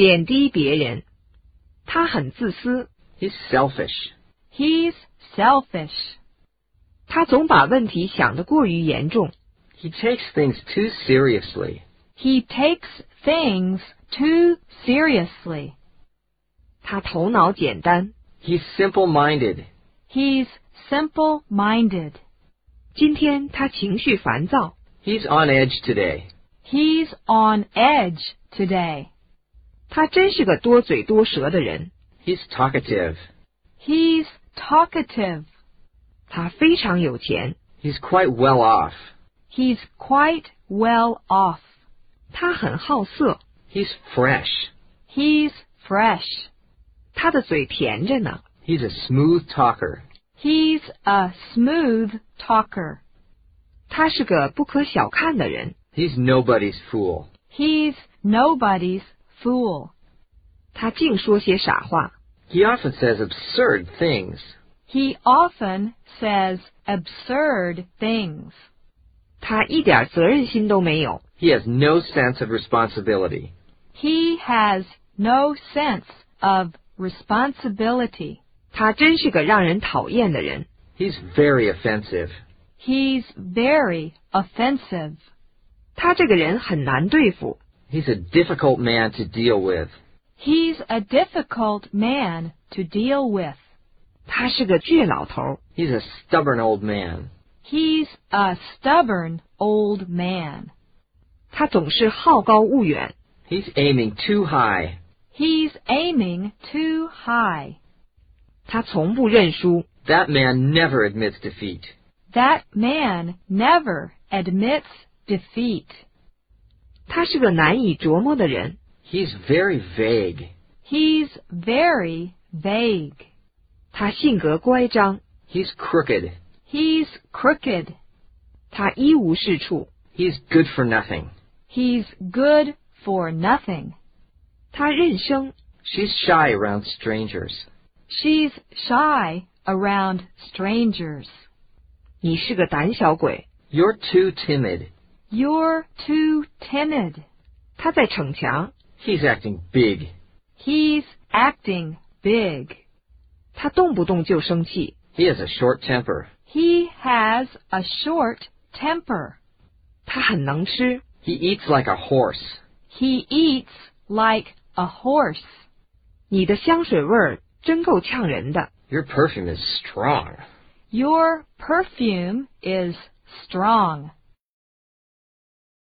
贬低别人。他很自私， He's selfish. He's selfish. 他总把问题想得过于严重。 He takes things too seriously. He takes things too seriously. 他头脑简单。 He's simple-minded. He's simple-minded. 今天他情绪烦躁。 He's on edge today. He's on edge today. 他真是个多嘴多舌的人。 He's talkative. He's talkative. 他非常有钱。 He's quite well off. He's quite well off. 他很好色。 He's fresh. He's fresh. 他的嘴甜着呢。 He's a smooth talker. He's a smooth talker. 他是个不可小看的人。 He's nobody's fool. He's nobody's fool. 他净说些傻话。 He often says absurd things. He often says absurd things. 他一点责任心都没有。 He has no sense of responsibility. He has no sense of responsibility. 他真是个让人讨厌的人。 He's very offensive. He's very offensive. 他这个人很难对付。 He's a difficult man to deal with. He's a difficult man to deal with. 他是个倔老头。 He's a stubborn old man. He's a stubborn old man. 他总是好高骛远。 He's aiming too high. He's aiming too high. 他从不认输。 That man never admits defeat. That man never admits defeat. 他是个难以琢磨的人。 He's very vague. He's very vague. 他性格乖张。 He's crooked. He's crooked. 他一无是处。 He's good for nothing. He's good for nothing. 他认生。 She's shy around strangers. She's shy around strangers. 你是个胆小鬼。 You're too timid. You're too timid. 他在逞强。 He's acting big. He's acting big. 他动不动就生气。 He has a short temper. He has a short temper. 他很能吃。 He eats like a horse. He eats like a horse. 你的香水味儿真够呛人的。 Your perfume is strong. Your perfume is strong.